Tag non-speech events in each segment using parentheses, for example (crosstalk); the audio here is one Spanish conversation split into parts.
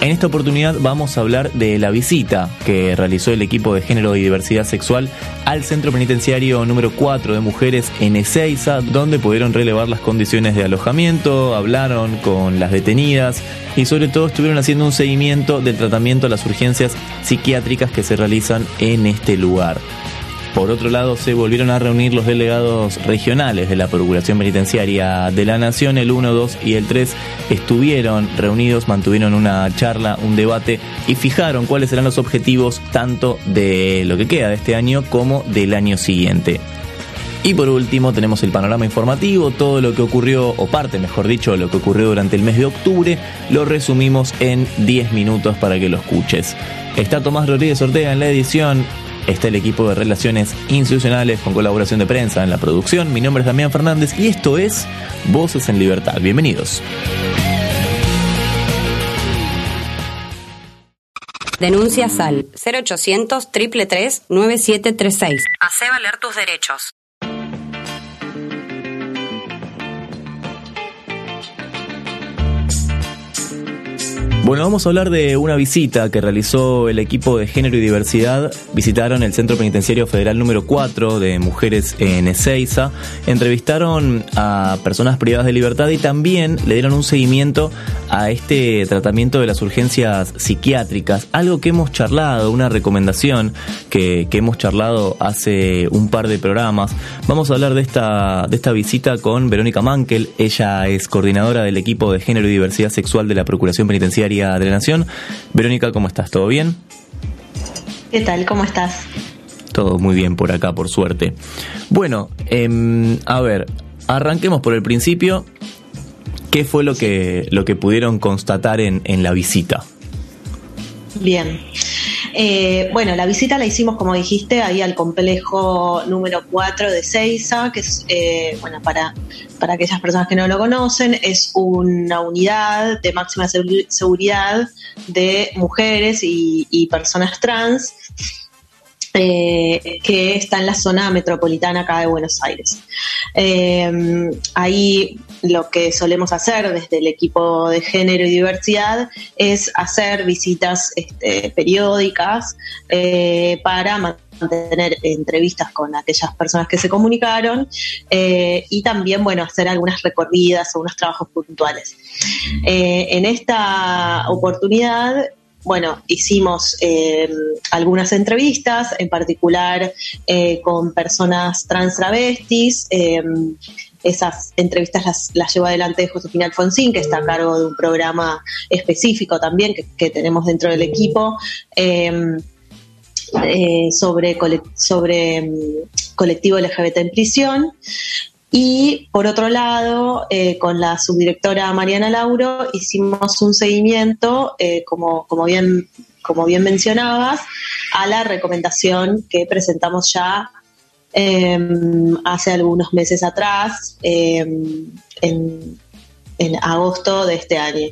En esta oportunidad vamos a hablar de la visita que realizó el equipo de género y diversidad sexual al Centro Penitenciario número 4 de mujeres en Ezeiza, donde pudieron relevar las condiciones de alojamiento, hablaron con las detenidas y sobre todo estuvieron haciendo un seguimiento del tratamiento a las urgencias psiquiátricas que se realizan en este lugar. Por otro lado, se volvieron a reunir los delegados regionales de la Procuración Penitenciaria de la Nación. El 1, 2 y el 3 estuvieron reunidos, mantuvieron una charla, un debate y fijaron cuáles serán los objetivos tanto de lo que queda de este año como del año siguiente. Y por último tenemos el panorama informativo, todo lo que ocurrió, o parte mejor dicho, lo que ocurrió durante el mes de octubre, lo resumimos en 10 minutos para que lo escuches. Está Tomás Rodríguez Ortega en la edición, está el equipo de Relaciones Institucionales con colaboración de prensa en la producción. Mi nombre es Damián Fernández y esto es Voces en Libertad. Bienvenidos. Denuncias al 0800 333 9736. Hacé valer tus derechos. Bueno, vamos a hablar de una visita que realizó el equipo de género y diversidad. Visitaron el Centro Penitenciario Federal número 4 de mujeres en Ezeiza. Entrevistaron a personas privadas de libertad y también le dieron un seguimiento a este tratamiento de las urgencias psiquiátricas. Algo que hemos charlado, una recomendación que, que hemos charlado hace un par de programas. Vamos a hablar de esta, de esta visita con Verónica Mankel. Ella es coordinadora del equipo de género y diversidad sexual de la Procuración Penitenciaria de la Nación. Verónica, ¿cómo estás? ¿Todo bien? ¿Qué tal? ¿Cómo estás? Todo muy bien por acá, por suerte. Bueno, eh, a ver, arranquemos por el principio. ¿Qué fue lo que, lo que pudieron constatar en, en la visita? Bien. Eh, bueno, la visita la hicimos, como dijiste, ahí al complejo número 4 de Seiza, que es, eh, bueno, para, para aquellas personas que no lo conocen, es una unidad de máxima seguridad de mujeres y, personas trans. Eh, que está en la zona metropolitana acá de Buenos Aires. ahí lo que solemos hacer desde el equipo de género y diversidad es hacer visitas este, periódicas eh, para mantener entrevistas con aquellas personas que se comunicaron eh, y también, bueno, hacer algunas recorridas o unos trabajos puntuales. En esta oportunidad bueno, hicimos algunas entrevistas, en particular con personas trans travestis, esas entrevistas las, las llevó adelante Josefina Alfonsín, que está a cargo de un programa específico también que, tenemos dentro del equipo. Em, eh, sobre, sobre em, colectivo LGBT en prisión. Y por otro lado, eh, con la subdirectora Mariana Lauro hicimos un seguimiento, eh, como, bien, como bien mencionabas, a la recomendación que presentamos ya Em, hace algunos meses atrás, em, en, agosto de este año.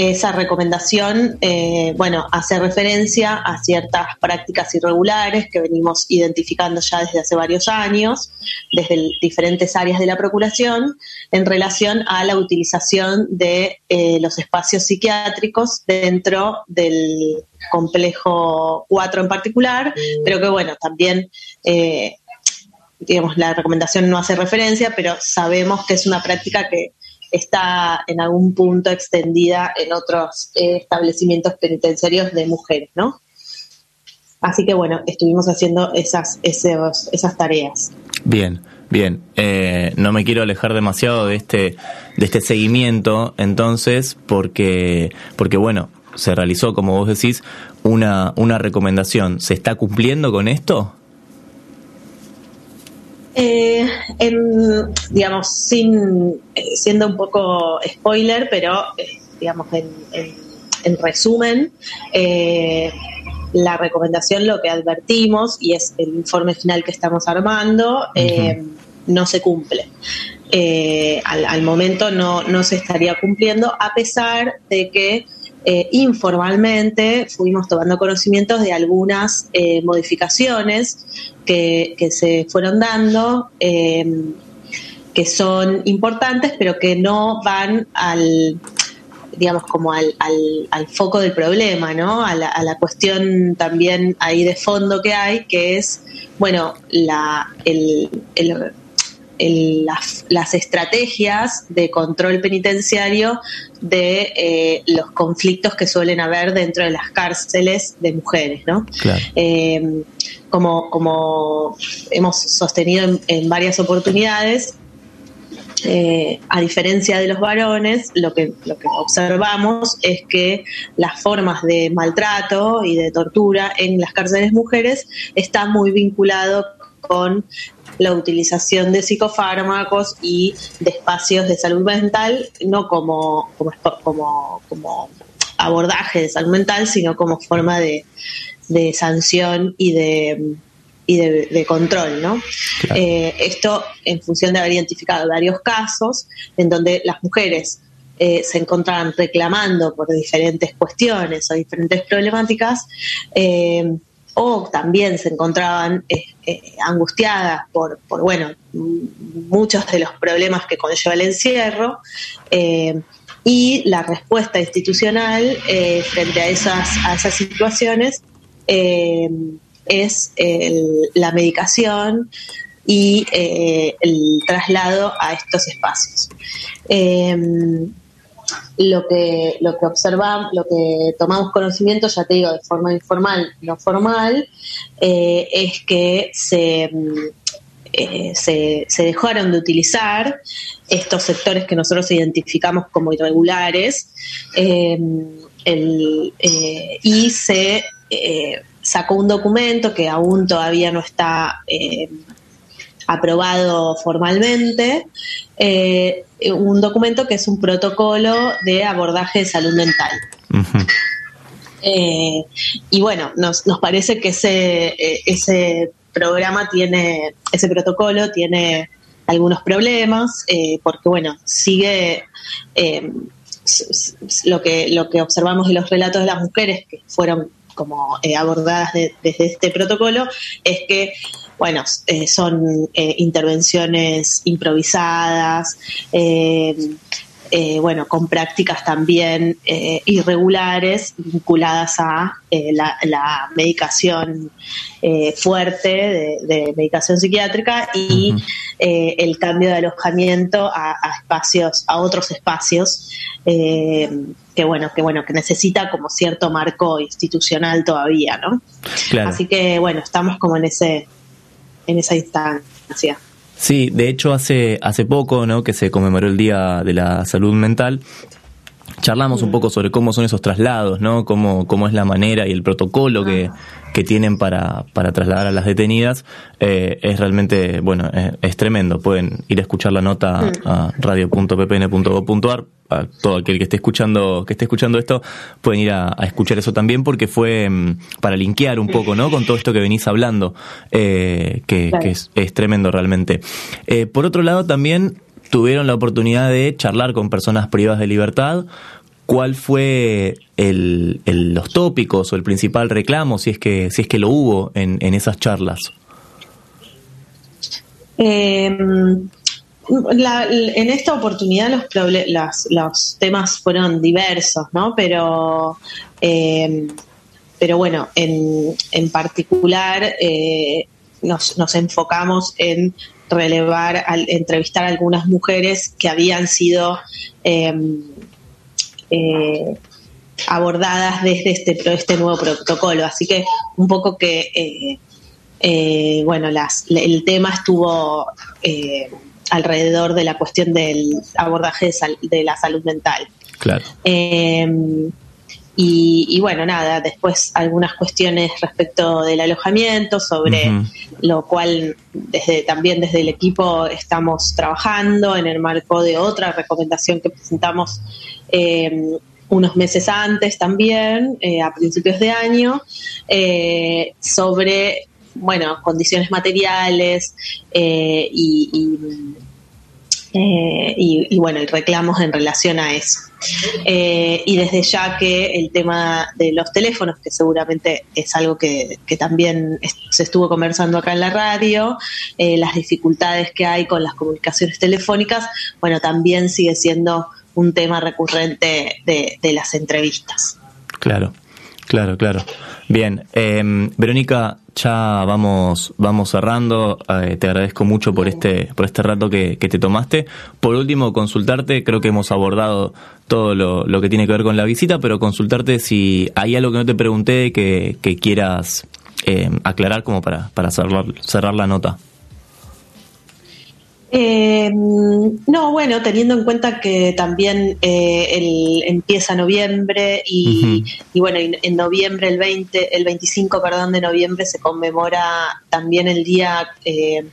Esa recomendación, eh, bueno, hace referencia a ciertas prácticas irregulares que venimos identificando ya desde hace varios años, desde diferentes áreas de la Procuración, en relación a la utilización de eh, los espacios psiquiátricos dentro del complejo 4 en particular, pero que bueno, también, eh, digamos, la recomendación no hace referencia, pero sabemos que es una práctica que está en algún punto extendida en otros eh, establecimientos penitenciarios de mujeres, ¿no? Así que bueno, estuvimos haciendo esas, esas tareas. Bien, bien. Eh, no me quiero alejar demasiado de este, de este seguimiento, entonces, porque, porque bueno, se realizó, como vos decís, una, una recomendación. ¿Se está cumpliendo con esto? Eh, digamos, sin eh, siendo un poco spoiler, pero eh, digamos en, en, resumen, la recomendación lo que advertimos y es el informe final que estamos armando no se cumple. Al, momento no, no se estaría cumpliendo a pesar de que eh, informalmente fuimos tomando conocimientos de algunas modificaciones que, que, se fueron dando que son importantes pero que no van al digamos, como al, al, foco del problema, ¿no? A la, a la, cuestión también ahí de fondo que hay, que es, bueno, la, el, el, las, las, estrategias de control penitenciario de eh, los conflictos que suelen haber dentro de las cárceles de mujeres, ¿no? Eh, como, como hemos sostenido en, varias oportunidades, eh, a diferencia de los varones, lo que, lo que observamos es que las formas de maltrato y de tortura en las cárceles mujeres están muy vinculado con la utilización de psicofármacos y de espacios de salud mental, no como, como, como, abordaje de salud mental, sino como forma de sanción y de y de, control, ¿no? Eh, esto en función de haber identificado varios casos en donde las mujeres eh, se encontraban reclamando por diferentes cuestiones o diferentes problemáticas, eh, o también se encontraban angustiadas por, por, bueno, muchos de los problemas que conlleva el encierro, y la respuesta institucional frente a esas, a esas situaciones es la medicación y eh, el traslado a estos espacios. Em, lo que lo que observamos, lo que tomamos conocimiento, ya te digo, de forma informal, no formal, eh, es que se, eh, se, dejaron de utilizar estos sectores que nosotros identificamos como irregulares y se sacó un documento que aún todavía no está eh, aprobado formalmente, eh, un documento que es un protocolo de abordaje de salud mental. Eh, y bueno, nos, nos parece que ese, ese programa tiene, ese protocolo tiene algunos problemas, porque bueno, sigue lo que, lo que observamos de los relatos de las mujeres que fueron como eh, abordadas desde este protocolo es que bueno, eh, son eh, intervenciones improvisadas, bueno, con prácticas también irregulares vinculadas a la, medicación fuerte de, medicación psiquiátrica y el cambio de alojamiento a, a, espacios, a otros espacios que bueno, que bueno, que necesita como cierto marco institucional todavía, ¿no? Así que bueno, estamos como en ese, en esa instancia. Sí, de hecho hace, hace poco, ¿no? que se conmemoró el Día de la Salud Mental, charlamos un poco sobre cómo son esos traslados, ¿no? Cómo, cómo es la manera y el protocolo que, que tienen para, para trasladar a las detenidas. Eh, es realmente, bueno, es, tremendo. Pueden ir a escuchar la nota mm. a radio.ppn.gov.ar a todo aquel que esté escuchando que esté escuchando esto pueden ir a, escuchar eso también porque fue mm, para linkear un poco no con todo esto que venís hablando eh, que, es, tremendo realmente eh, por otro lado también tuvieron la oportunidad de charlar con personas privadas de libertad cuál fue el, los tópicos o el principal reclamo si es que si es que lo hubo en, en esas charlas eh, en esta oportunidad los, los temas fueron diversos, ¿no? Pero, eh, pero bueno, en, en particular eh, nos, nos, enfocamos en relevar, al, entrevistar a algunas mujeres que habían sido em, eh, abordadas desde este, este nuevo protocolo. Así que un poco que, bueno, las, el tema estuvo alrededor de la cuestión del abordaje de, la salud mental. Claro. Em, y, bueno, nada, después algunas cuestiones respecto del alojamiento, sobre lo cual desde también desde el equipo estamos trabajando en el marco de otra recomendación que presentamos em, unos meses antes también, a principios de año, sobre bueno, condiciones materiales y, y, bueno, y reclamos en relación a eso. Eh, y desde ya que el tema de los teléfonos, que seguramente es algo que, también se estuvo conversando acá en la radio, eh, las dificultades que hay con las comunicaciones telefónicas, bueno, también sigue siendo un tema recurrente de, de las entrevistas. Claro, claro, claro. Bien, eh, Verónica, ya vamos, vamos cerrando. Eh, te agradezco mucho por este, por este rato que, te tomaste. Por último, consultarte, creo que hemos abordado todo lo, que tiene que ver con la visita, pero consultarte si hay algo que no te pregunté que, quieras eh, aclarar como para, para cerrar, cerrar la nota. Eh, no, bueno, teniendo en cuenta que también eh, el, empieza noviembre y, bueno, en noviembre, el 20, el 25, perdón, de noviembre se conmemora también el Día eh,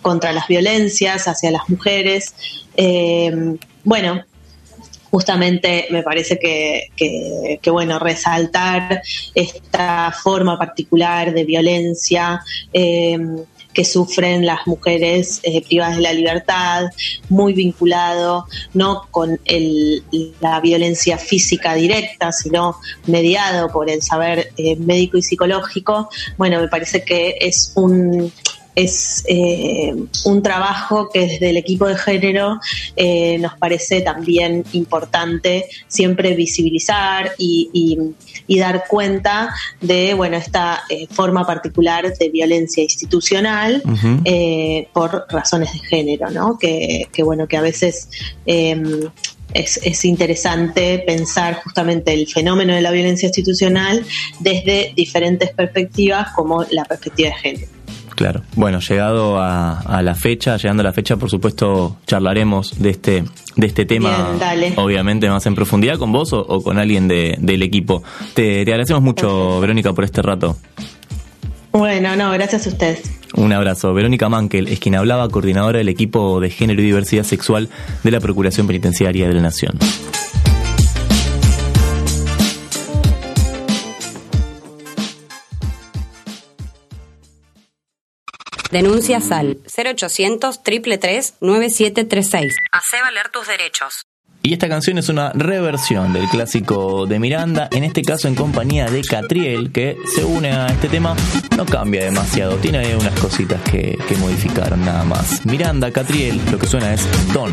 contra las Violencias hacia las Mujeres. Eh, bueno, justamente me parece que, que, bueno, resaltar esta forma particular de violencia que sufren las mujeres eh, privadas de la libertad, muy vinculado no con el, la violencia física directa, sino mediado por el saber eh, médico y psicológico. Bueno, me parece que es un es eh, un trabajo que desde el equipo de género eh, nos parece también importante siempre visibilizar y, dar cuenta de bueno esta eh, forma particular de violencia institucional por razones de género, ¿no? Que, bueno que a veces em, es, es, interesante pensar justamente el fenómeno de la violencia institucional desde diferentes perspectivas como la perspectiva de género. Claro. Bueno, llegado a, la fecha, llegando a la fecha, por supuesto, charlaremos de este de este tema, obviamente más en profundidad con vos o, con alguien de, del equipo. Te, agradecemos mucho, Verónica, por este rato. Bueno, no, gracias a ustedes. Un abrazo. Verónica Mankel es quien hablaba, coordinadora del equipo de género y diversidad sexual de la Procuración Penitenciaria de la Nación. Denuncias al 0800 333 9736. Hace valer tus derechos. Y esta canción es una reversión del clásico de Miranda, en este caso en compañía de Catriel, que se une a este tema, no cambia demasiado, tiene unas cositas que, que modificaron nada más. Miranda, Catriel, lo que suena es Don.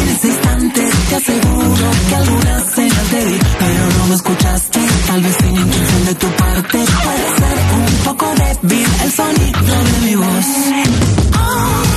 te aseguro que alguna señal te di, pero no me escuchaste, tal vez sin intención de tu parte, puede ser un poco débil el sonido de mi voz.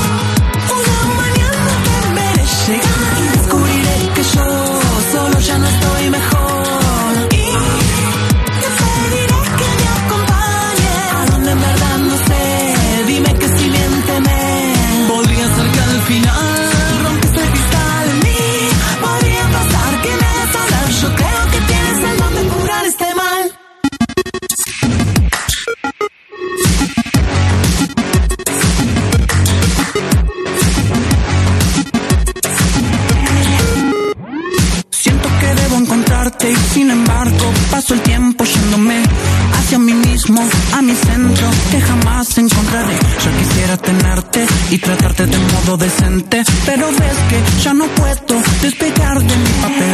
De modo decente, pero ves que ya no puedo despegar de mi papel.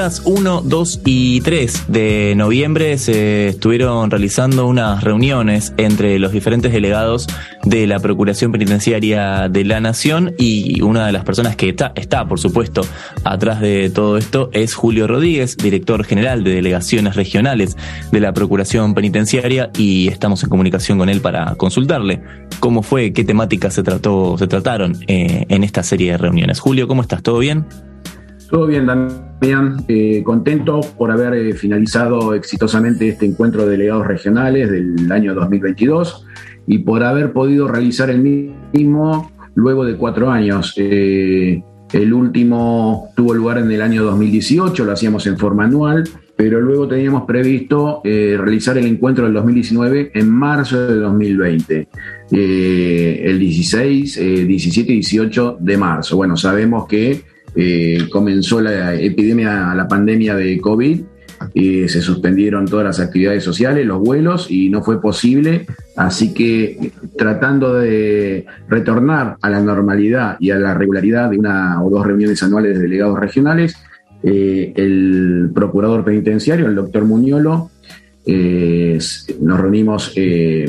Días 1, 2 y 3 de noviembre se estuvieron realizando unas reuniones entre los diferentes delegados de la Procuración Penitenciaria de la Nación y una de las personas que está, está, por supuesto, atrás de todo esto es Julio Rodríguez, director general de delegaciones regionales de la Procuración Penitenciaria y estamos en comunicación con él para consultarle cómo fue, qué temáticas se trató, se trataron eh, en esta serie de reuniones. Julio, ¿cómo estás? ¿Todo bien? Todo bien, Damián. Eh, contento por haber eh, finalizado exitosamente este encuentro de delegados regionales del año 2022 y por haber podido realizar el mismo luego de cuatro años. Eh, el último tuvo lugar en el año 2018, lo hacíamos en forma anual, pero luego teníamos previsto eh, realizar el encuentro del 2019 en marzo de 2020, eh, el 16, eh, 17 y 18 de marzo. Bueno, sabemos que eh, comenzó la epidemia, la pandemia de COVID, eh, se suspendieron todas las actividades sociales, los vuelos y no fue posible, así que tratando de retornar a la normalidad y a la regularidad de una o dos reuniones anuales de delegados regionales, eh, el procurador penitenciario, el doctor Muñolo, eh, nos reunimos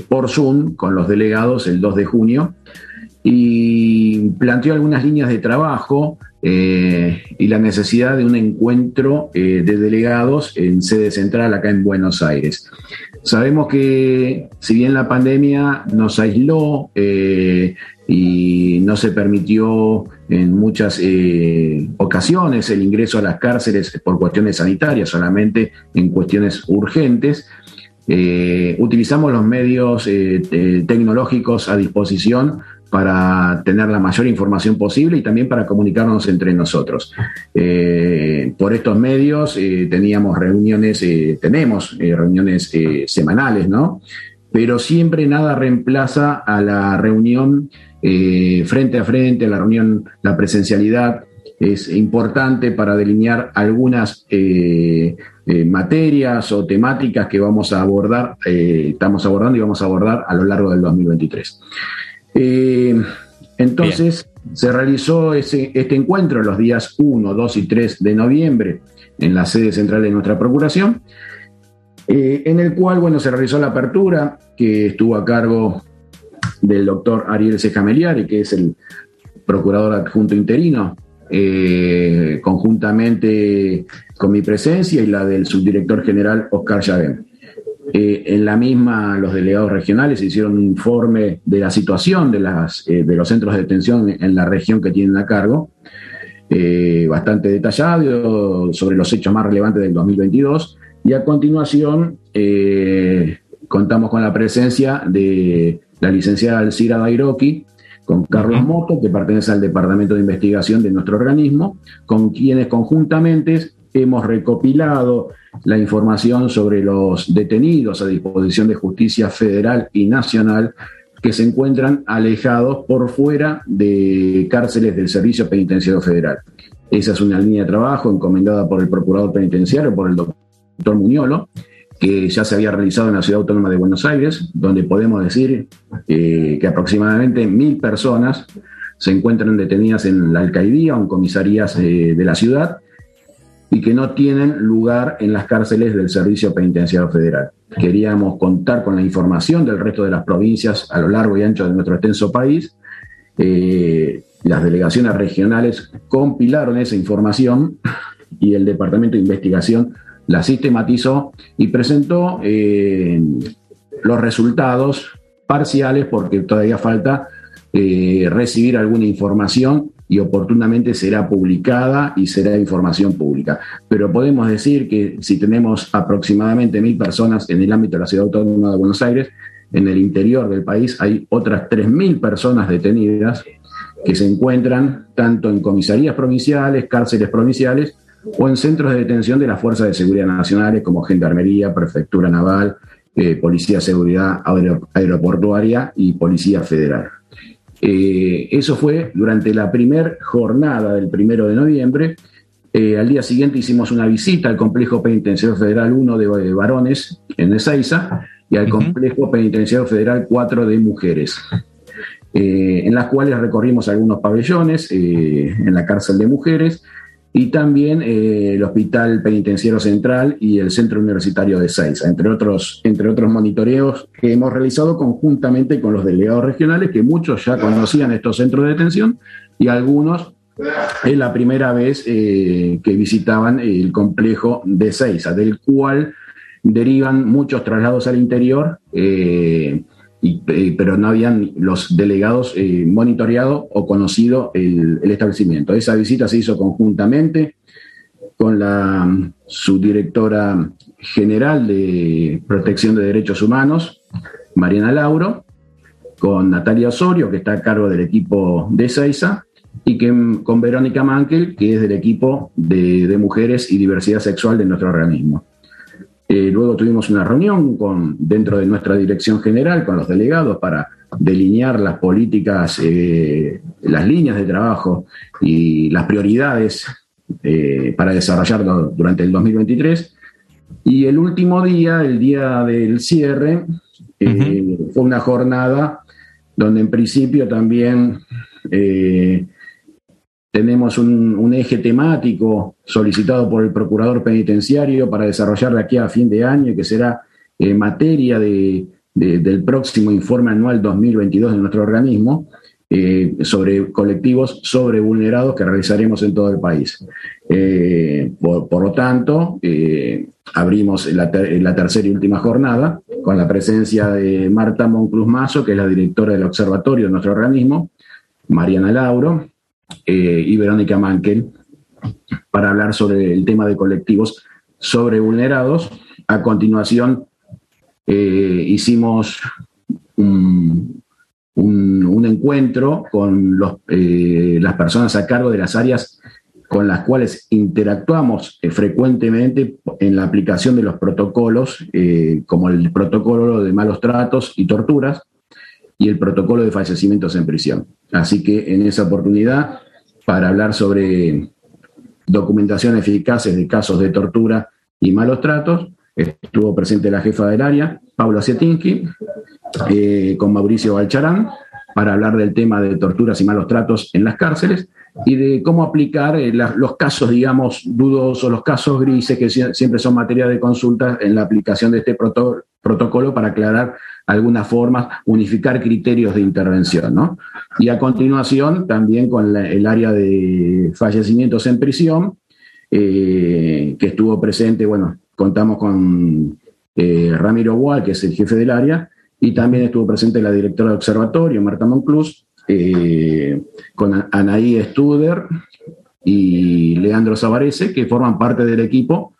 por Zoom con los delegados el 2 de junio y planteó algunas líneas de trabajo eh, y la necesidad de un encuentro eh, de delegados en sede central acá en Buenos Aires. Sabemos que si bien la pandemia nos aisló eh, y no se permitió en muchas ocasiones el ingreso a las cárceles por cuestiones sanitarias, solamente en cuestiones urgentes, utilizamos los medios tecnológicos a disposición para tener la mayor información posible y también para comunicarnos entre nosotros. Eh, por estos medios eh, teníamos reuniones, eh, tenemos reuniones semanales, ¿no? Pero siempre nada reemplaza a la reunión frente a frente, la reunión, la presencialidad es importante para delinear algunas materias o temáticas que vamos a abordar, estamos abordando y vamos a abordar a lo largo del 2023. Eh, entonces, se realizó ese, este encuentro los días 1, 2 y 3 de noviembre en la sede central de nuestra Procuración, eh, en el cual, bueno, se realizó la apertura que estuvo a cargo del doctor Ariel Sejameliari, que es el procurador adjunto interino, eh, conjuntamente con mi presencia y la del subdirector general Oscar Yavén. Eh, en la misma, los delegados regionales hicieron un informe de la situación de, las, eh, de los centros de detención en la región que tienen a cargo, eh, bastante detallado sobre los hechos más relevantes del 2022. Y a continuación, contamos con la presencia de la licenciada Alcira Dairoki, con Carlos Moto, que pertenece al Departamento de Investigación de nuestro organismo, con quienes conjuntamente hemos recopilado la información sobre los detenidos a disposición de justicia federal y nacional que se encuentran alejados por fuera de cárceles del Servicio Penitenciario Federal. Esa es una línea de trabajo encomendada por el Procurador Penitenciario, por el doctor Muñolo, que ya se había realizado en la Ciudad Autónoma de Buenos Aires, donde podemos decir eh, que aproximadamente mil personas se encuentran detenidas en la alcaldía o en comisarías eh, de la ciudad y que no tienen lugar en las cárceles del Servicio Penitenciario Federal. Queríamos contar con la información del resto de las provincias a lo largo y ancho de nuestro extenso país eh, las delegaciones regionales compilaron esa información y el Departamento de Investigación la sistematizó y presentó eh, los resultados parciales porque todavía falta eh, recibir alguna información y oportunamente será publicada y será información pública. Pero podemos decir que si tenemos aproximadamente mil personas en el ámbito de la Ciudad Autónoma de Buenos Aires, en el interior del país hay otras 3.000 personas detenidas que se encuentran tanto en comisarías provinciales, cárceles provinciales o en centros de detención de las Fuerzas de Seguridad Nacionales como Gendarmería, Prefectura Naval, eh, Policía de Seguridad Aeroportuaria y Policía Federal. Eh, eso fue durante la primera jornada del primero de noviembre. Eh, al día siguiente hicimos una visita al Complejo Penitenciario Federal 1 de, varones en Ezeiza y al Complejo Penitenciario Federal 4 de mujeres. Eh, en las cuales recorrimos algunos pabellones en la cárcel de mujeres y también eh, el Hospital Penitenciario Central y el Centro Universitario de Seiza, entre otros, entre otros monitoreos que hemos realizado conjuntamente con los delegados regionales, que muchos ya conocían estos centros de detención y algunos es la primera vez eh, que visitaban el complejo de Seiza, del cual derivan muchos traslados al interior. Eh, eh, pero no habían los delegados eh, monitoreado o conocido el, establecimiento. Esa visita se hizo conjuntamente con la subdirectora general de Protección de Derechos Humanos, Mariana Lauro, con Natalia Osorio, que está a cargo del equipo de Seiza, y que, con Verónica Mankel, que es del equipo de Mujeres y Diversidad Sexual de nuestro organismo. Eh, luego tuvimos una reunión con, dentro de nuestra dirección general con los delegados para delinear las políticas, eh, las líneas de trabajo y las prioridades eh, para desarrollarlo durante el 2023. Y el último día, el día del cierre, fue una jornada donde en principio también tenemos un, eje temático solicitado por el procurador penitenciario para desarrollar de aquí a fin de año, que será eh, materia del próximo informe anual 2022 de nuestro organismo eh, sobre colectivos sobrevulnerados que realizaremos en todo el país. Eh, por, lo tanto, abrimos la, la, tercera y última jornada con la presencia de Marta Moncluz Mazo, que es la directora del observatorio de nuestro organismo, Mariana Lauro, eh, y Verónica Mankel para hablar sobre el tema de colectivos sobre vulnerados. A continuación, eh, hicimos un, encuentro con eh, las personas a cargo de las áreas con las cuales interactuamos frecuentemente en la aplicación de los protocolos, como el protocolo de malos tratos y torturas, y el protocolo de fallecimientos en prisión. Así que en esa oportunidad, para hablar sobre documentación eficaces de casos de tortura y malos tratos, estuvo presente la jefa del área, Paula Sietinski, eh, con Mauricio Balcharán, para hablar del tema de torturas y malos tratos en las cárceles y de cómo aplicar eh, los casos, digamos, dudosos, los casos grises, que siempre son materia de consulta en la aplicación de este protocolo para aclarar algunas formas, unificar criterios de intervención. ¿no? Y a continuación, también con el área de fallecimientos en prisión, eh, que estuvo presente, bueno, contamos con eh, Ramiro Wall, que es el jefe del área, y también estuvo presente la directora de observatorio, Marta Monclus, eh, con Anaí Studer y Leandro Zavarese, que forman parte del equipo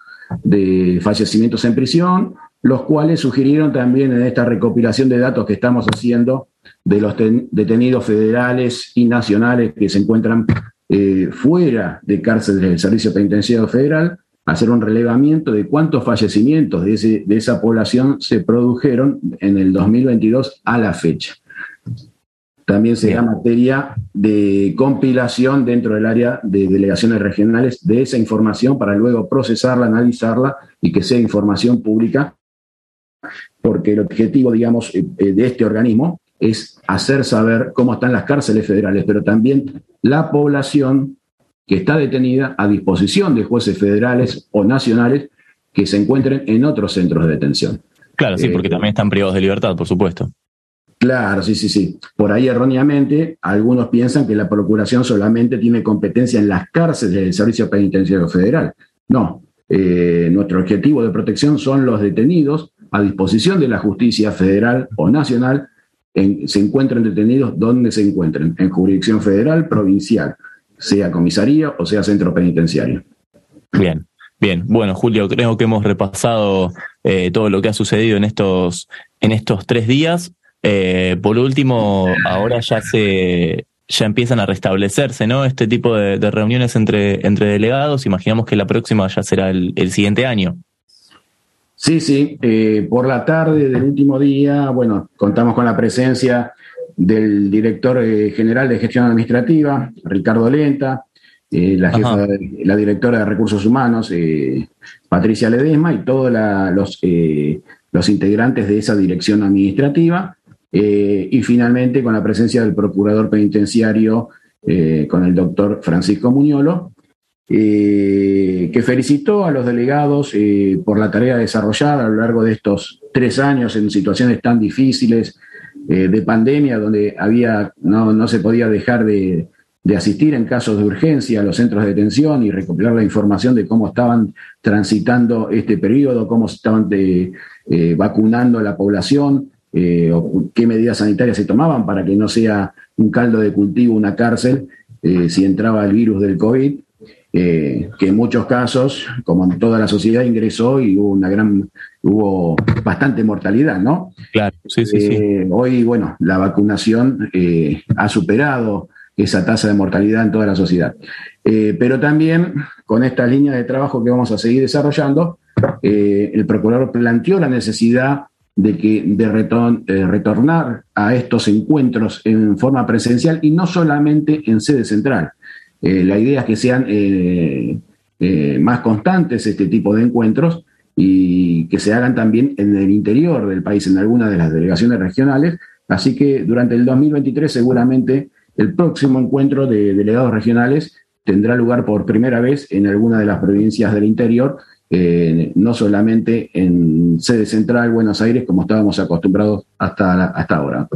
de fallecimientos en prisión, los cuales sugirieron también en esta recopilación de datos que estamos haciendo de los detenidos federales y nacionales que se encuentran eh, fuera de cárceles del Servicio Penitenciario Federal, hacer un relevamiento de cuántos fallecimientos de, de esa población se produjeron en el 2022 a la fecha. También será materia de compilación dentro del área de delegaciones regionales de esa información para luego procesarla, analizarla y que sea información pública porque el objetivo, digamos, eh, eh, de este organismo es hacer saber cómo están las cárceles federales, pero también la población que está detenida a disposición de jueces federales o nacionales que se encuentren en otros centros de detención. Claro, sí, porque eh, también están privados de libertad, por supuesto. Claro, sí, sí, sí. Por ahí erróneamente, algunos piensan que la Procuración solamente tiene competencia en las cárceles del Servicio Penitenciario Federal. No, eh, nuestro objetivo de protección son los detenidos a disposición de la justicia federal o nacional. se encuentren detenidos donde se encuentren, en jurisdicción federal, provincial, sea comisaría o sea centro penitenciario. Bien, bien. Bueno, Julio, creo que hemos repasado eh, todo lo que ha sucedido en estos, en estos tres días. Eh, por último, ahora ya se ya empiezan a restablecerse, ¿no? Este tipo de, reuniones entre, entre delegados. Imaginamos que la próxima ya será el, siguiente año. Sí, sí. Eh, por la tarde del último día, bueno, contamos con la presencia del director eh, general de gestión administrativa, Ricardo Lenta, la, jefa, la directora de recursos humanos, Patricia Ledesma, y todos los, los integrantes de esa dirección administrativa. Eh, y finalmente con la presencia del procurador penitenciario, eh, con el doctor Francisco Muñolo, eh, que felicitó a los delegados por la tarea desarrollada a lo largo de estos tres años en situaciones tan difíciles de pandemia, donde había, no, no se podía dejar de, de asistir en casos de urgencia a los centros de detención y recopilar la información de cómo estaban transitando este periodo, cómo estaban vacunando a la población, eh, o qué medidas sanitarias se tomaban para que no sea un caldo de cultivo una cárcel eh, si entraba el virus del COVID, eh, que en muchos casos, como en toda la sociedad, ingresó y hubo una gran, hubo bastante mortalidad, ¿no? Claro, sí, sí, sí. Hoy, bueno, la vacunación ha superado esa tasa de mortalidad en toda la sociedad. pero también con esta línea de trabajo que vamos a seguir desarrollando, el procurador planteó la necesidad de, que, de eh, retornar a estos encuentros en forma presencial y no solamente en sede central. Eh, la idea es que sean eh, más constantes este tipo de encuentros y que se hagan también en el interior del país, en algunas de las delegaciones regionales. Así que durante el 2023 seguramente el próximo encuentro de delegados regionales tendrá lugar por primera vez en alguna de las provincias del interior eh, no solamente en sede central Buenos Aires como estábamos acostumbrados hasta, hasta ahora.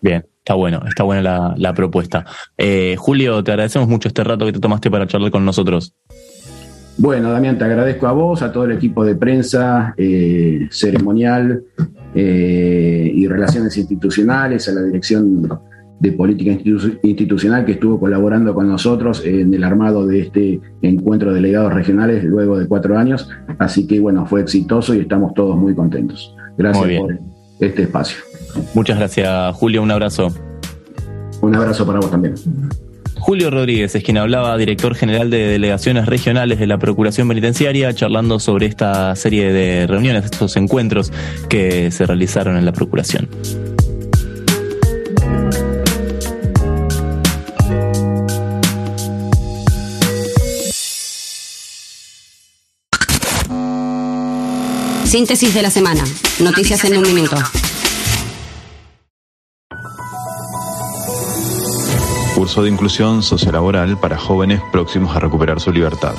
Bien, está bueno, está buena la, propuesta. Eh, Julio, te agradecemos mucho este rato que te tomaste para charlar con nosotros. Bueno, Damián, te agradezco a vos, a todo el equipo de prensa, eh, ceremonial y relaciones institucionales, a la dirección de política institucional que estuvo colaborando con nosotros en el armado de este encuentro de delegados regionales luego de cuatro años. Así que bueno, fue exitoso y estamos todos muy contentos. Gracias por este espacio. Muchas gracias, Julio. Un abrazo. Un abrazo para vos también. Julio Rodríguez es quien hablaba, director general de delegaciones regionales de la Procuración Penitenciaria, charlando sobre esta serie de reuniones, estos encuentros que se realizaron en la Procuración. Síntesis de la semana. Noticias en un minuto. Curso de inclusión sociolaboral para jóvenes próximos a recuperar su libertad.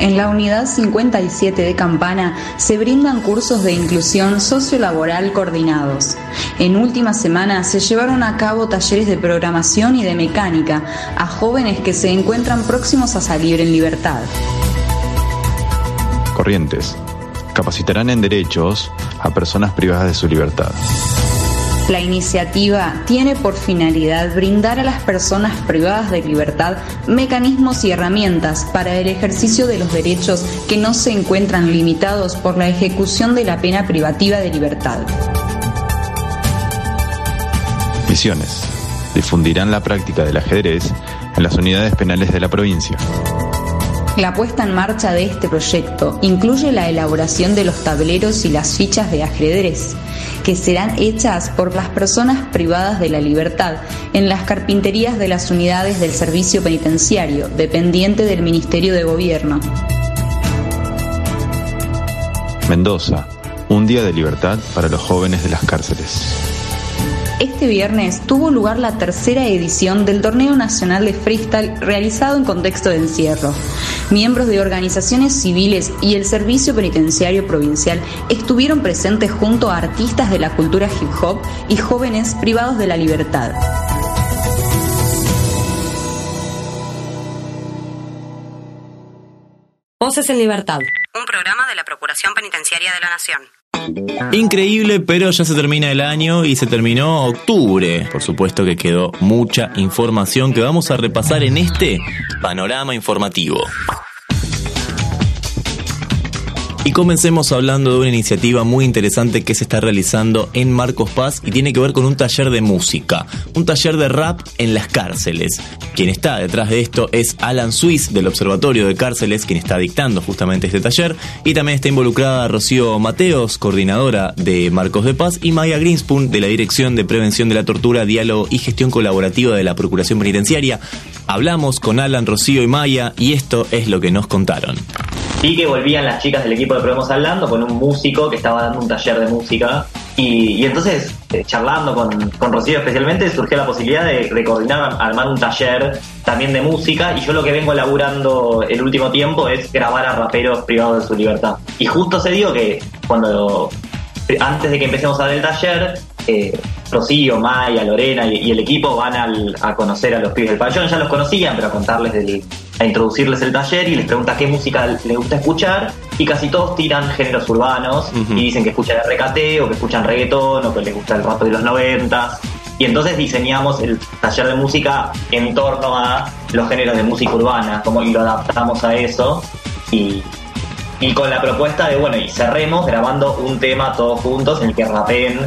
En la unidad 57 de Campana se brindan cursos de inclusión sociolaboral coordinados. En últimas semanas se llevaron a cabo talleres de programación y de mecánica a jóvenes que se encuentran próximos a salir en libertad. Corrientes, capacitarán en derechos a personas privadas de su libertad. La iniciativa tiene por finalidad brindar a las personas privadas de libertad mecanismos y herramientas para el ejercicio de los derechos que no se encuentran limitados por la ejecución de la pena privativa de libertad. Misiones. Difundirán la práctica del ajedrez en las unidades penales de la provincia. La puesta en marcha de este proyecto incluye la elaboración de los tableros y las fichas de ajedrez, que serán hechas por las personas privadas de la libertad en las carpinterías de las unidades del servicio penitenciario, dependiente del Ministerio de Gobierno. Mendoza, un día de libertad para los jóvenes de las cárceles. Este viernes tuvo lugar la tercera edición del Torneo Nacional de Freestyle realizado en contexto de encierro. Miembros de organizaciones civiles y el Servicio Penitenciario Provincial estuvieron presentes junto a artistas de la cultura hip hop y jóvenes privados de la libertad. Voces en Libertad. Un programa de la Procuración Penitenciaria de la Nación. Increíble, pero ya se termina el año y se terminó octubre. Por supuesto que quedó mucha información que vamos a repasar en este panorama informativo. Y comencemos hablando de una iniciativa muy interesante que se está realizando en Marcos Paz y tiene que ver con un taller de música, un taller de rap en las cárceles. Quien está detrás de esto es Alan Swiss del Observatorio de Cárceles, quien está dictando justamente este taller, y también está involucrada Rocío Mateos, coordinadora de Marcos de Paz, y Maya Greenspoon de la Dirección de Prevención de la Tortura, Diálogo y Gestión Colaborativa de la Procuración Penitenciaria. Hablamos con Alan, Rocío y Maya y esto es lo que nos contaron. Vi que volvían las chicas del equipo de Probemos Hablando con un músico que estaba dando un taller de música. Y, entonces, eh, charlando con, con Rocío especialmente, surgió la posibilidad de, coordinar, armar un taller también de música. Y yo lo que vengo laburando el último tiempo es grabar a raperos privados de su libertad. Y justo se dio que cuando, antes de que empecemos a dar el taller, eh, Rocío, Maya, Lorena y, y el equipo van al- a conocer a los pibes del pabellón. Ya los conocían, pero a contarles del, a introducirles el taller y les pregunta qué música les gusta escuchar. Y casi todos tiran géneros urbanos y dicen que escuchan RKT o que escuchan reggaetón o que les gusta el rap de los noventas. Y entonces diseñamos el taller de música en torno a los géneros de música urbana como y lo adaptamos a eso. Y, y con la propuesta de bueno y cerremos grabando un tema todos juntos en el que rapeen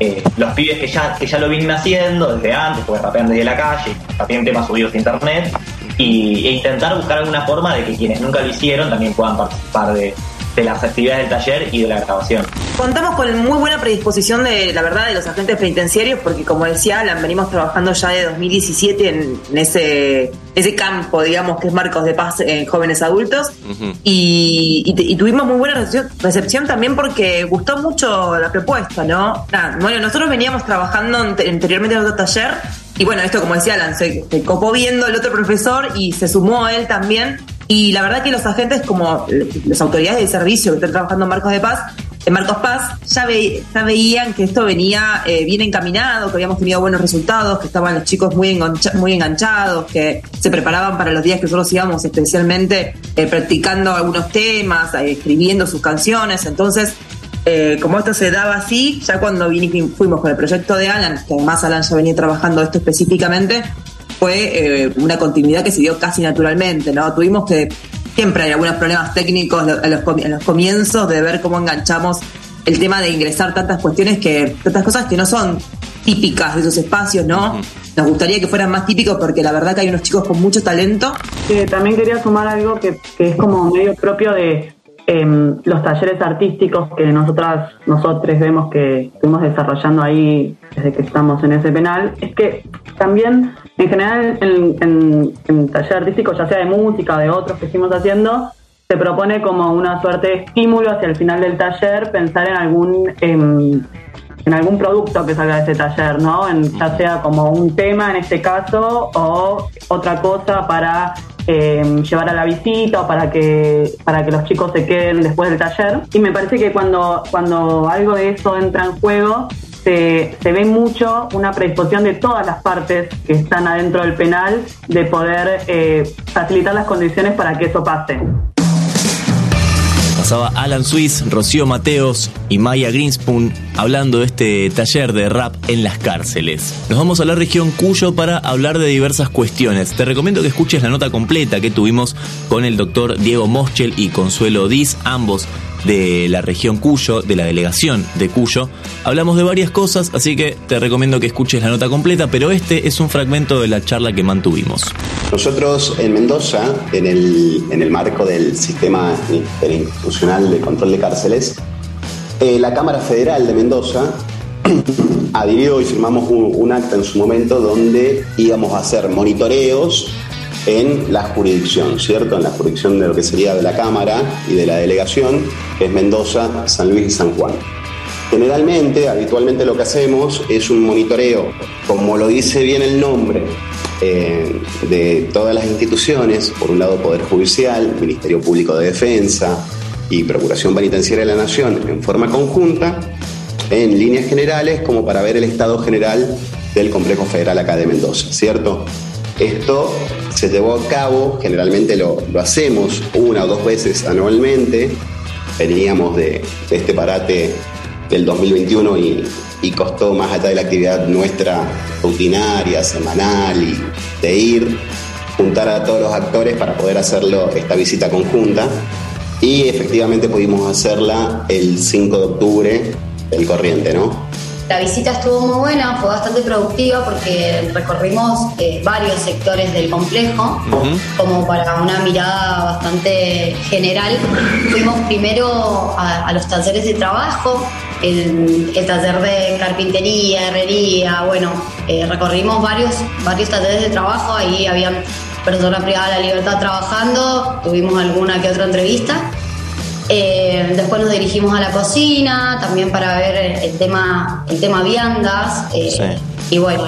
eh, los pibes que ya, que ya lo vienen haciendo desde antes, porque rapean desde la calle, rapeen temas subidos a internet, y, e intentar buscar alguna forma de que quienes nunca lo hicieron también puedan participar de, de las actividades del taller y de la grabación. Contamos con muy buena predisposición de la verdad de los agentes penitenciarios porque como decía Alan, venimos trabajando ya de 2017 en, en ese, ese campo, digamos, que es Marcos de Paz en jóvenes adultos. Y, y te- y tuvimos muy buena recepción, recepción también porque gustó mucho la propuesta, ¿no? Nada, bueno, nosotros veníamos trabajando ante- anteriormente en otro taller y bueno, esto como decía Alan, se, se copó viendo el otro profesor y se sumó a él también. Y la verdad que los agentes, como las autoridades de servicio que están trabajando en Marcos de Paz, en Marcos Paz, ya, ve- ya veían que esto venía eh, bien encaminado, que habíamos tenido buenos resultados, que estaban los chicos muy, engancha- muy enganchados, que se preparaban para los días que nosotros íbamos especialmente eh, practicando algunos temas, eh, escribiendo sus canciones. Entonces, eh, como esto se daba así, ya cuando fuimos con el proyecto de Alan, que además Alan ya venía trabajando esto específicamente, fue eh, una continuidad que se dio casi naturalmente, ¿no? Tuvimos que, siempre hay algunos problemas técnicos a los, a los comienzos de ver cómo enganchamos el tema de ingresar tantas cuestiones que, tantas cosas que no son típicas de esos espacios, ¿no? Nos gustaría que fueran más típicos porque la verdad que hay unos chicos con mucho talento Eh, también quería sumar algo que, que es como medio propio de em, los talleres artísticos que nosotras, nosotros vemos que estuvimos desarrollando ahí desde que estamos en ese penal, es que también en general en, en, en taller artístico, ya sea de música o de otros que estuvimos haciendo, se propone como una suerte de estímulo hacia el final del taller pensar en algún em, en algún producto que salga de ese taller, ¿no? En, ya sea como un tema en este caso o otra cosa para eh, llevar a la visita o para que para que los chicos se queden después del taller. Y me parece que cuando, cuando algo de eso entra en juego, se, se ve mucho una predisposición de todas las partes que están adentro del penal de poder eh, facilitar las condiciones para que eso pase. Pasaba Alan Swiss, Rocío Mateos y Maya Greenspoon hablando de este taller de rap en las cárceles. Nos vamos a la región Cuyo para hablar de diversas cuestiones. Te recomiendo que escuches la nota completa que tuvimos con el doctor Diego Moschel y Consuelo Diz, ambos de la región Cuyo, de la delegación de Cuyo. Hablamos de varias cosas, así que te recomiendo que escuches la nota completa, pero este es un fragmento de la charla que mantuvimos. Nosotros en Mendoza, en el, en el marco del sistema interinstitucional de control de cárceles, eh, la Cámara Federal de Mendoza (clears throat) adhirió y firmamos un, un acta en su momento donde íbamos a hacer monitoreos en la jurisdicción, ¿cierto? En la jurisdicción de lo que sería de la Cámara y de la delegación, que es Mendoza, San Luis y San Juan. Generalmente, habitualmente lo que hacemos es un monitoreo, como lo dice bien el nombre, eh, de todas las instituciones, por un lado Poder Judicial, Ministerio Público de Defensa y Procuración Penitenciaria de la Nación en forma conjunta, en líneas generales, como para ver el estado general del Complejo Federal acá de Mendoza, ¿cierto? Esto se llevó a cabo, generalmente lo, hacemos una o dos veces anualmente, veníamos de, este parate del 2021 y, costó más allá de la actividad nuestra rutinaria, semanal y de ir, juntar a todos los actores para poder hacerlo esta visita conjunta y efectivamente pudimos hacerla el 5 de octubre del corriente, ¿no? La visita estuvo muy buena, fue bastante productiva porque recorrimos eh, varios sectores del complejo, como para una mirada bastante general. Fuimos primero a, los talleres de trabajo, el, taller de carpintería, herrería, bueno, eh, recorrimos varios, varios talleres de trabajo, ahí habían personas privadas de la libertad trabajando, tuvimos alguna que otra entrevista eh, después nos dirigimos a la cocina, también para ver el tema, el tema viandas. Eh, y bueno,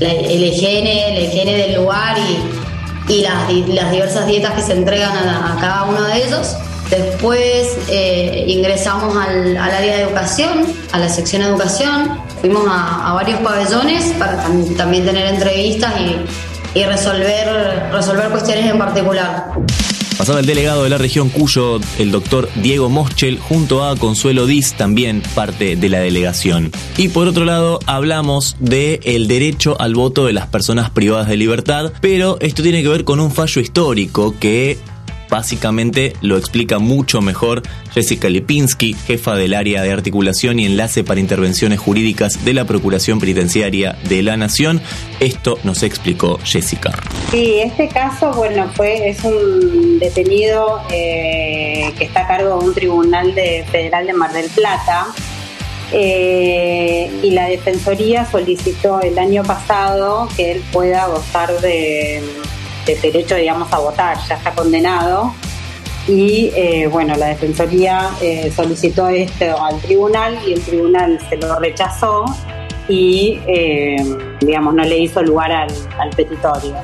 el, higiene, el higiene del lugar y, las, diversas dietas que se entregan a, cada uno de ellos. Después eh, ingresamos al, área de educación, a la sección de educación. Fuimos a, varios pabellones para también tener entrevistas y, y resolver, resolver cuestiones en particular. Pasaba el delegado de la región Cuyo, el doctor Diego Moschel, junto a Consuelo Diz, también parte de la delegación. Y por otro lado, hablamos de derecho al voto de las personas privadas de libertad, pero esto tiene que ver con un fallo histórico que Básicamente lo explica mucho mejor Jessica Lipinski, jefa del área de articulación y enlace para intervenciones jurídicas de la Procuración Penitenciaria de la Nación. Esto nos explicó Jessica. Sí, este caso, bueno, fue es un detenido eh, que está a cargo de un tribunal de, federal de Mar del Plata. Eh, y la Defensoría solicitó el año pasado que él pueda gozar de de derecho, digamos, a votar, ya está condenado. Y eh, bueno, la Defensoría eh, solicitó esto al tribunal y el tribunal se lo rechazó y, eh, digamos, no le hizo lugar al petitorio.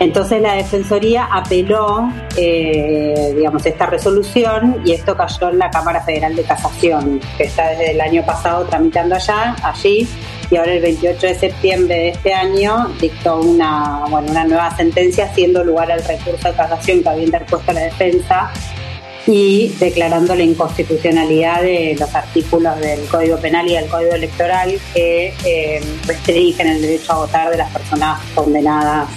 Entonces la Defensoría apeló, digamos, esta resolución y esto cayó en la Cámara Federal de Casación, que está desde el año pasado tramitando allá, allí y ahora el 28 de septiembre de este año dictó una, bueno, una nueva sentencia haciendo lugar al recurso de casación que había interpuesto la defensa y declarando la inconstitucionalidad de los artículos del Código Penal y del Código Electoral que eh, restringen el derecho a votar de las personas condenadas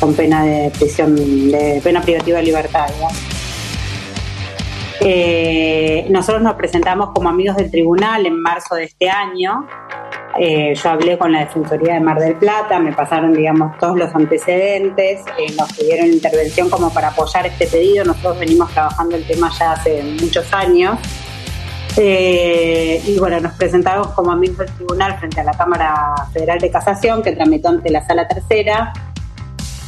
con pena de prisión, de pena privativa de libertad. Eh, nosotros nos presentamos como amigos del tribunal en marzo de este año eh, yo hablé con la Defensoría de Mar del Plata, me pasaron, digamos, todos los antecedentes, eh, nos pidieron intervención como para apoyar este pedido. Nosotros venimos trabajando el tema ya hace muchos años. Y bueno, nos presentamos como amigos del tribunal frente a la Cámara Federal de Casación, que tramitó ante la Sala Tercera.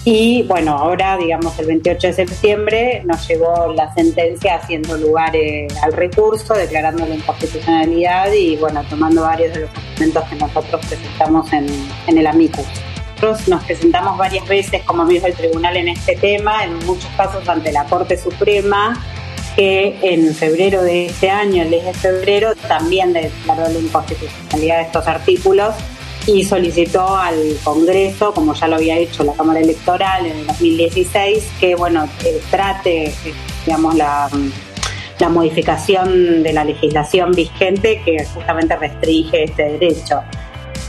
Y bueno, ahora, digamos, el 28 de septiembre nos llegó la sentencia haciendo lugar al recurso, declarando la inconstitucionalidad y, bueno, tomando varios de los documentos que nosotros presentamos en, en el amicus. Nosotros nos presentamos varias veces como amigos del tribunal en este tema, en muchos casos ante la Corte Suprema, que en febrero de este año, el 10 de febrero, también declaró la inconstitucionalidad de estos artículos y solicitó al Congreso, como ya lo había hecho la Cámara Electoral en el 2016, que bueno eh, trate, eh, digamos, la, la modificación de la legislación vigente que justamente restringe este derecho.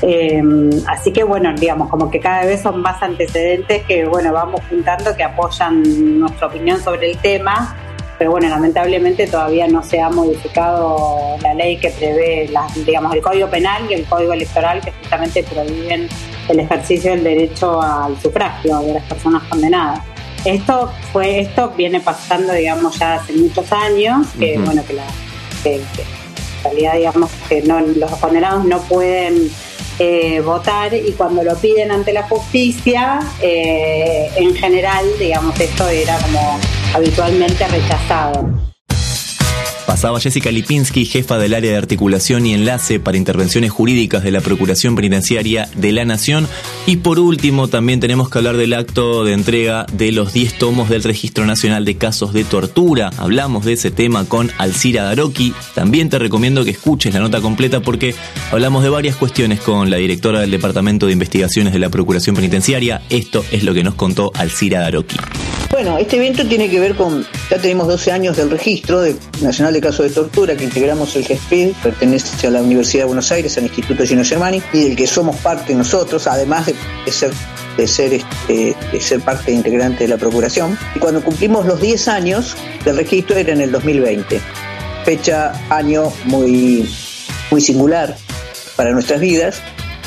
Em, así que bueno, digamos, como que cada vez son más antecedentes que bueno, vamos juntando que apoyan nuestra opinión sobre el tema pero bueno, lamentablemente todavía no se ha modificado la ley que prevé, digamos, el Código Penal y el Código Electoral que justamente prohíben el ejercicio del derecho al sufragio de las personas condenadas. Esto fue, esto viene pasando, digamos, ya hace muchos años, que bueno, que la en realidad, digamos, que no, los condenados no pueden eh, votar y cuando lo piden ante la justicia, eh, en general, digamos, esto era como habitualmente rechazado. Pasaba Jessica Lipinski, jefa del área de articulación y enlace para intervenciones jurídicas de la Procuración Penitenciaria de la Nación. Y por último, también tenemos que hablar del acto de entrega de los 10 tomos del Registro Nacional de Casos de Tortura. Hablamos de ese tema con Alcira Daroki. También te recomiendo que escuches la nota completa porque hablamos de varias cuestiones con la directora del Departamento de Investigaciones de la Procuración Penitenciaria. Esto es lo que nos contó Alcira Daroki. Bueno, este evento tiene que ver con, ya tenemos 12 años del registro nacional de casos de tortura que integramos el GESPID, pertenece a la Universidad de Buenos Aires, al Instituto Gino Germani, y del que somos parte nosotros, además de, ser de ser, este, de ser parte integrante de la Procuración. Y cuando cumplimos los 10 años del registro era en el 2020, fecha, año muy, muy singular para nuestras vidas,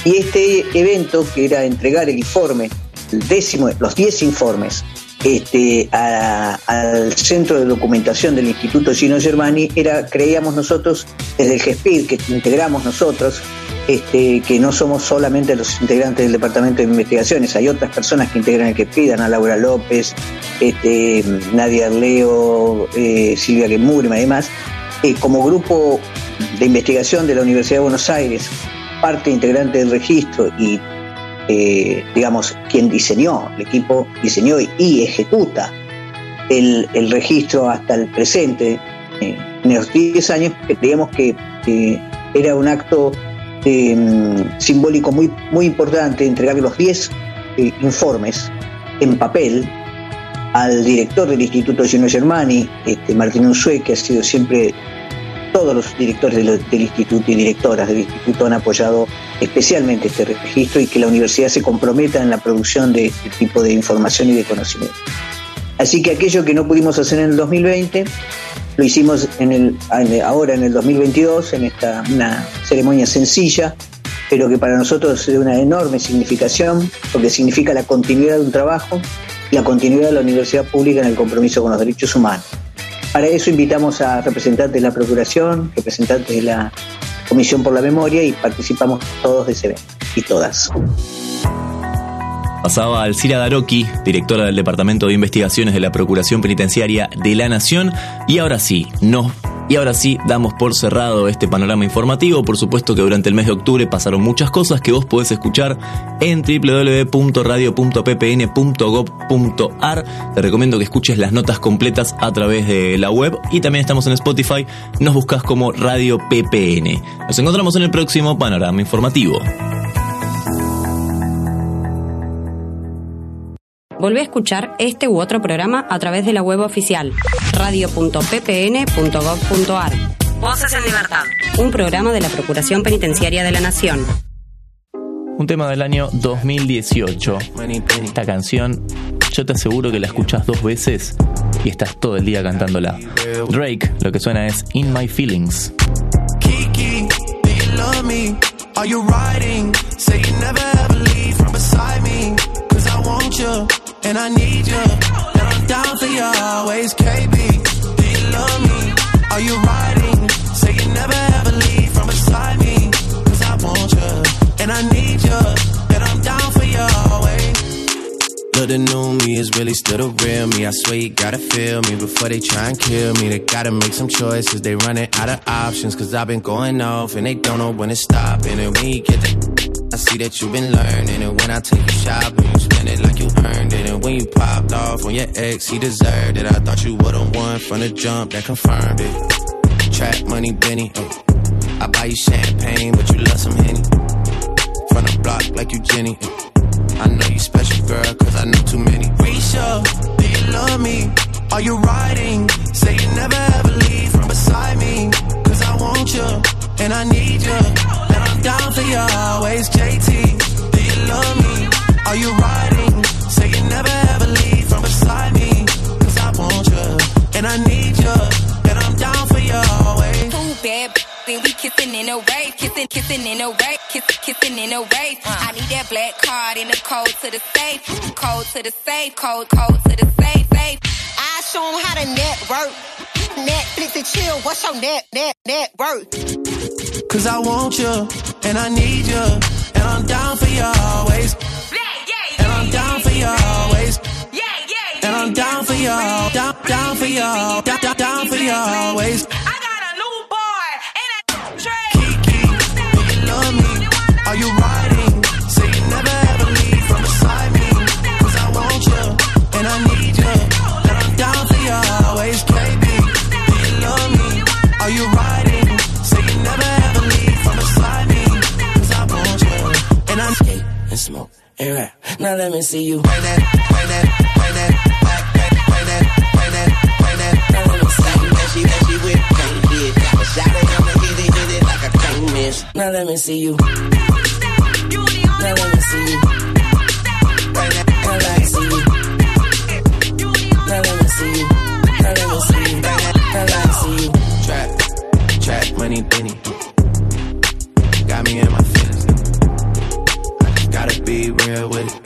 y este evento, que era entregar el informe, el décimo, los 10 informes este, al centro de documentación del Instituto Gino Germani era, creíamos nosotros, desde el GESPID, que integramos nosotros, este, que no somos solamente los integrantes del Departamento de Investigaciones, hay otras personas que integran el GESPID, Ana Laura López, este, Nadia Arleo, eh, Silvia Gemurma y demás, eh, como grupo de investigación de la Universidad de Buenos Aires, parte integrante del registro y eh, digamos, quien diseñó, el equipo diseñó y ejecuta el, registro hasta el presente, eh, en los 10 años, creíamos que, era un acto em, simbólico muy, muy importante entregar los 10 eh, informes en papel al director del Instituto Gino Germani, este, Martín Unzué, que ha sido siempre todos los directores del, instituto y directoras del instituto han apoyado especialmente este registro y que la universidad se comprometa en la producción de este tipo de información y de conocimiento. Así que aquello que no pudimos hacer en el 2020, lo hicimos en el, ahora en el 2022, en esta una ceremonia sencilla, pero que para nosotros es de una enorme significación, porque significa la continuidad de un trabajo, la continuidad de la universidad pública en el compromiso con los derechos humanos. Para eso invitamos a representantes de la Procuración, representantes de la Comisión por la Memoria y participamos todos de ese evento y todas. Pasaba Alcira Daroki, directora del Departamento de Investigaciones de la Procuración Penitenciaria de la Nación. Y ahora sí, nos y ahora sí, damos por cerrado este panorama informativo. Por supuesto que durante el mes de octubre pasaron muchas cosas que vos podés escuchar en www.radio.ppn.gov.ar. Te recomiendo que escuches las notas completas a través de la web y también estamos en Spotify. Nos buscas como Radio PPN. Nos encontramos en el próximo panorama informativo. Volvé a escuchar este u otro programa a través de la web oficial radio.ppn.gov.ar. Voces en Libertad. Un programa de la Procuración Penitenciaria de la Nación. Un tema del año 2018. Esta canción, yo te aseguro que la escuchas dos veces y estás todo el día cantándola. Drake, lo que suena es In My Feelings. Kiki, do you love me? Are you riding? Say you never ever leave from beside me. Want you. and I need you. And I'm down for you always, KB. Do you love me? Are you riding? Say you never ever leave from beside me. Cause I want you, and I need you. And I'm down for you always. Look, the new me is really still the real me. I swear you gotta feel me before they try and kill me. They gotta make some choices. They running out of options. Cause I've been going off and they don't know when to stop. And when you get the I see that you've been learning, and when I take you shopping, you spend it like you earned it. And when you popped off on your ex, he deserved it. I thought you would've won from the jump that confirmed it. Trap money, Benny. Oh. I buy you champagne, but you love some Henny. From the block like you Jenny. I know you special, girl, cause I know too many. Risha, do you love me? Are you riding? Say you never ever leave from beside me. Cause I want you, and I need you down for you always, JT. Do you love me? Are you riding? Say you never ever leave from beside me. Cause I want you, and I need you, and I'm down for you always. Bad, then we kissing in a way, kissing, kissing in a way, kissing, kissing in a way. Uh. I need that black card in the code to the safe, code to the safe, code, code to the safe, safe. I show them how to network. Netflix and chill, what's your net, net, net worth? Cause I want you and I need you, and I'm down for you always. And I'm down for you always. And I'm down for you, down, down for you, down, down, down for you always. I got Yeah. Now let me see you. Bring that, bring that. Now let me see you. And. Now let me see you. Now let me see you. Now let me see you. Now let me see you. Now let me see you. Now let me see you. Trap, trap, money, penny. Got me in my gotta be real with it.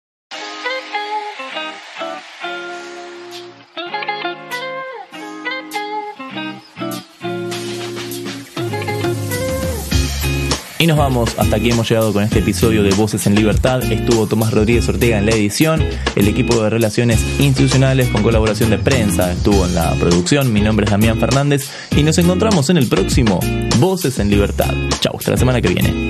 Y nos vamos, hasta aquí hemos llegado con este episodio de Voces en Libertad. Estuvo Tomás Rodríguez Ortega en la edición, el equipo de relaciones institucionales con colaboración de prensa estuvo en la producción. Mi nombre es Damián Fernández y nos encontramos en el próximo Voces en Libertad. Chau, hasta la semana que viene.